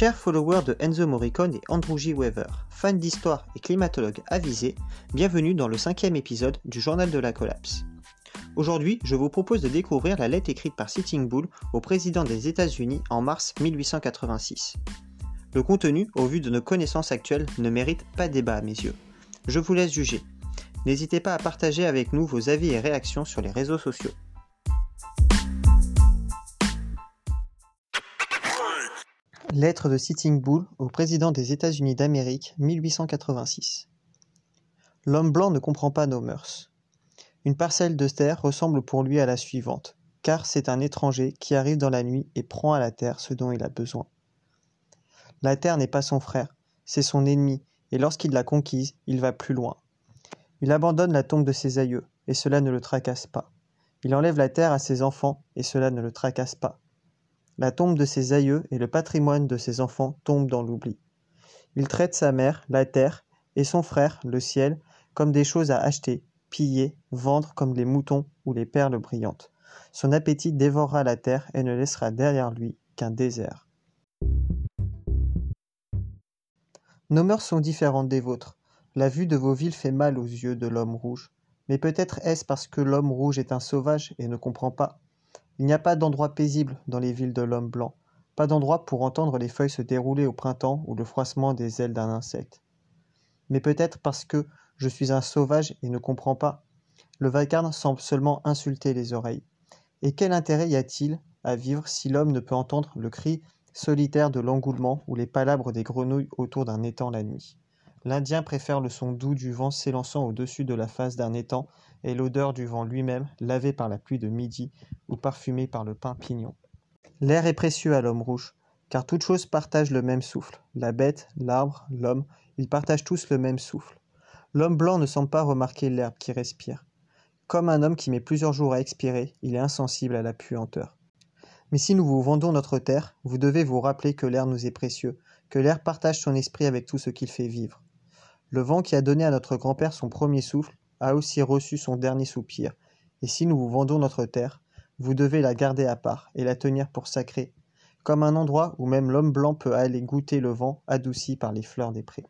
Chers followers de Enzo Morricone et Andrew J. Weaver, fans d'histoire et climatologues avisés, bienvenue dans le cinquième épisode du Journal de la Collapse. Aujourd'hui, je vous propose de découvrir la lettre écrite par Sitting Bull au président des États-Unis en mars 1886. Le contenu, au vu de nos connaissances actuelles, ne mérite pas débat à mes yeux. Je vous laisse juger. N'hésitez pas à partager avec nous vos avis et réactions sur les réseaux sociaux. Lettre de Sitting Bull au président des États-Unis d'Amérique, 1886. L'homme blanc ne comprend pas nos mœurs. Une parcelle de terre ressemble pour lui à la suivante, car c'est un étranger qui arrive dans la nuit et prend à la terre ce dont il a besoin. La terre n'est pas son frère, c'est son ennemi, et lorsqu'il l'a conquise, il va plus loin. Il abandonne la tombe de ses aïeux, et cela ne le tracasse pas. Il enlève la terre à ses enfants, et cela ne le tracasse pas. La tombe de ses aïeux et le patrimoine de ses enfants tombent dans l'oubli. Il traite sa mère, la terre, et son frère, le ciel, comme des choses à acheter, piller, vendre comme les moutons ou les perles brillantes. Son appétit dévorera la terre et ne laissera derrière lui qu'un désert. Nos mœurs sont différentes des vôtres. La vue de vos villes fait mal aux yeux de l'homme rouge. Mais peut-être est-ce parce que l'homme rouge est un sauvage et ne comprend pas. Il n'y a pas d'endroit paisible dans les villes de l'homme blanc, pas d'endroit pour entendre les feuilles se dérouler au printemps ou le froissement des ailes d'un insecte. Mais peut-être parce que je suis un sauvage et ne comprends pas. Le vacarme semble seulement insulter les oreilles. Et quel intérêt y a-t-il à vivre si l'homme ne peut entendre le cri solitaire de l'engoulement ou les palabres des grenouilles autour d'un étang la nuit? L'Indien préfère le son doux du vent s'élançant au-dessus de la face d'un étang et l'odeur du vent lui-même, lavé par la pluie de midi ou parfumé par le pain pignon. L'air est précieux à l'homme rouge, car toutes choses partagent le même souffle. La bête, l'arbre, l'homme, ils partagent tous le même souffle. L'homme blanc ne semble pas remarquer l'herbe qui respire. Comme un homme qui met plusieurs jours à expirer, il est insensible à la puanteur. Mais si nous vous vendons notre terre, vous devez vous rappeler que l'air nous est précieux, que l'air partage son esprit avec tout ce qu'il fait vivre. Le vent qui a donné à notre grand-père son premier souffle a aussi reçu son dernier soupir, et si nous vous vendons notre terre, vous devez la garder à part et la tenir pour sacrée, comme un endroit où même l'homme blanc peut aller goûter le vent adouci par les fleurs des prés.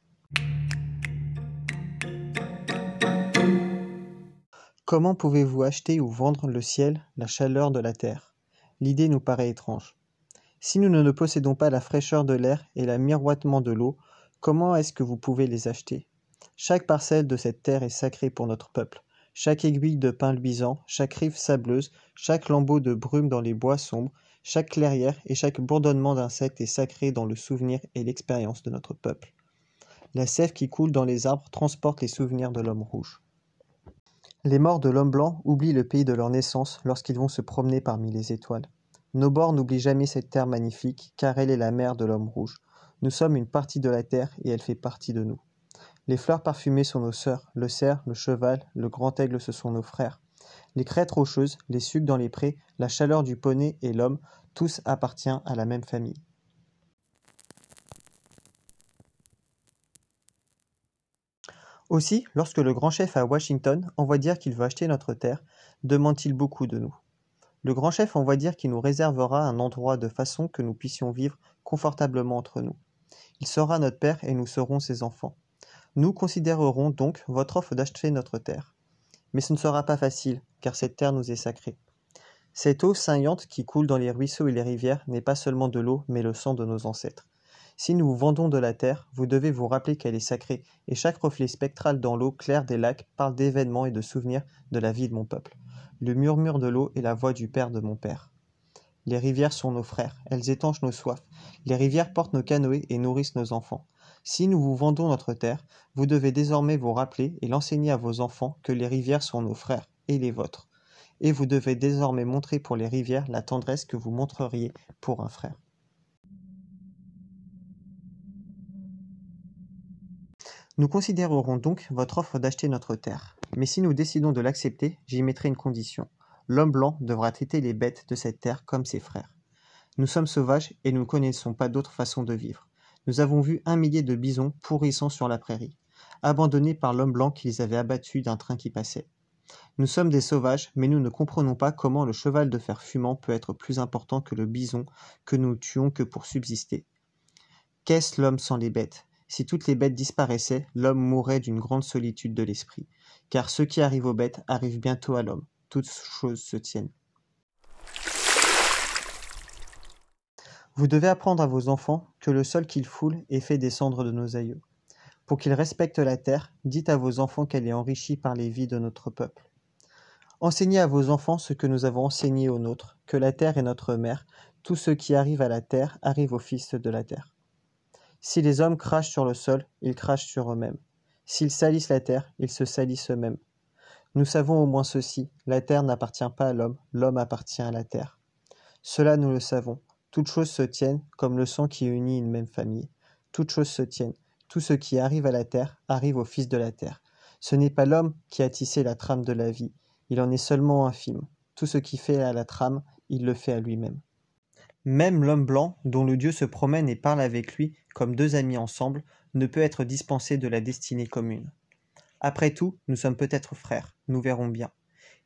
Comment pouvez-vous acheter ou vendre le ciel, la chaleur de la terre? L'idée nous paraît étrange. Si nous ne possédons pas la fraîcheur de l'air et le miroitement de l'eau, comment est-ce que vous pouvez les acheter? Chaque parcelle de cette terre est sacrée pour notre peuple. Chaque aiguille de pin luisant, chaque rive sableuse, chaque lambeau de brume dans les bois sombres, chaque clairière et chaque bourdonnement d'insectes est sacré dans le souvenir et l'expérience de notre peuple. La sève qui coule dans les arbres transporte les souvenirs de l'homme rouge. Les morts de l'homme blanc oublient le pays de leur naissance lorsqu'ils vont se promener parmi les étoiles. Nos bords n'oublient jamais cette terre magnifique, car elle est la mère de l'homme rouge. Nous sommes une partie de la terre et elle fait partie de nous. Les fleurs parfumées sont nos sœurs, le cerf, le cheval, le grand aigle ce sont nos frères. Les crêtes rocheuses, les sucs dans les prés, la chaleur du poney et l'homme, tous appartiennent à la même famille. Aussi, lorsque le grand chef à Washington envoie dire qu'il veut acheter notre terre, demande-t-il beaucoup de nous. Le grand chef envoie dire qu'il nous réservera un endroit de façon que nous puissions vivre confortablement entre nous. Il sera notre père et nous serons ses enfants. Nous considérerons donc votre offre d'acheter notre terre. Mais ce ne sera pas facile, car cette terre nous est sacrée. Cette eau saillante qui coule dans les ruisseaux et les rivières n'est pas seulement de l'eau, mais le sang de nos ancêtres. Si nous vous vendons de la terre, vous devez vous rappeler qu'elle est sacrée, et chaque reflet spectral dans l'eau claire des lacs parle d'événements et de souvenirs de la vie de mon peuple. Le murmure de l'eau est la voix du père de mon père. Les rivières sont nos frères, elles étanchent nos soifs. Les rivières portent nos canoës et nourrissent nos enfants. Si nous vous vendons notre terre, vous devez désormais vous rappeler et l'enseigner à vos enfants que les rivières sont nos frères et les vôtres. Et vous devez désormais montrer pour les rivières la tendresse que vous montreriez pour un frère. Nous considérerons donc votre offre d'acheter notre terre. Mais si nous décidons de l'accepter, j'y mettrai une condition. L'homme blanc devra traiter les bêtes de cette terre comme ses frères. Nous sommes sauvages et nous ne connaissons pas d'autre façon de vivre. Nous avons vu un millier de bisons pourrissant sur la prairie, abandonnés par l'homme blanc qui les avait abattus d'un train qui passait. Nous sommes des sauvages, mais nous ne comprenons pas comment le cheval de fer fumant peut être plus important que le bison que nous tuons que pour subsister. Qu'est-ce l'homme sans les bêtes? Si toutes les bêtes disparaissaient, l'homme mourrait d'une grande solitude de l'esprit. Car ce qui arrive aux bêtes arrive bientôt à l'homme. Toutes choses se tiennent. Vous devez apprendre à vos enfants que le sol qu'ils foulent est fait descendre de nos aïeux. Pour qu'ils respectent la terre, dites à vos enfants qu'elle est enrichie par les vies de notre peuple. Enseignez à vos enfants ce que nous avons enseigné aux nôtres, que la terre est notre mère, tout ce qui arrive à la terre arrive aux fils de la terre. Si les hommes crachent sur le sol, ils crachent sur eux-mêmes. S'ils salissent la terre, ils se salissent eux-mêmes. Nous savons au moins ceci, la terre n'appartient pas à l'homme, l'homme appartient à la terre. Cela nous le savons, toutes choses se tiennent comme le sang qui unit une même famille. Toutes choses se tiennent. Tout ce qui arrive à la terre arrive au Fils de la terre. Ce n'est pas l'homme qui a tissé la trame de la vie, il en est seulement infime. Tout ce qui fait à la trame, il le fait à lui-même. Même l'homme blanc, dont le Dieu se promène et parle avec lui comme deux amis ensemble, ne peut être dispensé de la destinée commune. Après tout, nous sommes peut-être frères, nous verrons bien.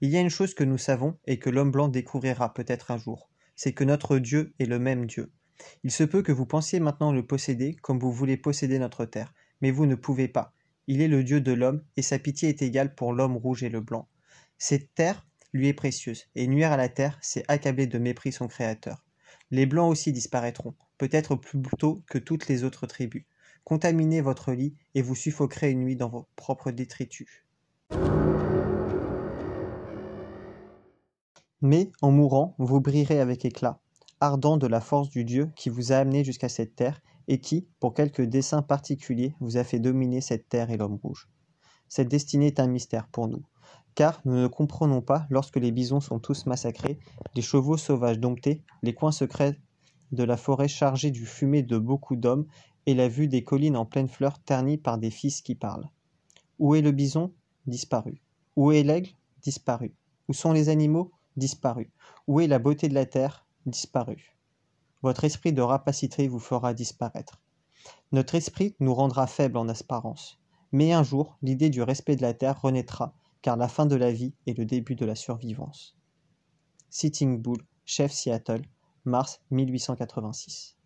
Il y a une chose que nous savons et que l'homme blanc découvrira peut-être un jour c'est que notre Dieu est le même Dieu. Il se peut que vous pensiez maintenant le posséder comme vous voulez posséder notre terre, mais vous ne pouvez pas. Il est le Dieu de l'homme, et sa pitié est égale pour l'homme rouge et le blanc. Cette terre lui est précieuse, et nuire à la terre, c'est accabler de mépris son Créateur. Les blancs aussi disparaîtront, peut-être plus tôt que toutes les autres tribus. Contaminez votre lit, et vous suffoquerez une nuit dans vos propres détritus. Mais, en mourant, vous brillerez avec éclat, ardent de la force du Dieu qui vous a amené jusqu'à cette terre et qui, pour quelque dessein particulier, vous a fait dominer cette terre et l'homme rouge. Cette destinée est un mystère pour nous, car nous ne comprenons pas lorsque les bisons sont tous massacrés, les chevaux sauvages domptés, les coins secrets de la forêt chargés du fumet de beaucoup d'hommes et la vue des collines en pleine fleur ternies par des fils qui parlent. Où est le bison? Disparu. Où est l'aigle? Disparu. Où sont les animaux? Disparu. Où est la beauté de la terre? Disparu. Votre esprit de rapacité vous fera disparaître. Notre esprit nous rendra faibles en apparence. Mais un jour, l'idée du respect de la terre renaîtra, car la fin de la vie est le début de la survivance. Sitting Bull, chef Seattle, mars 1886.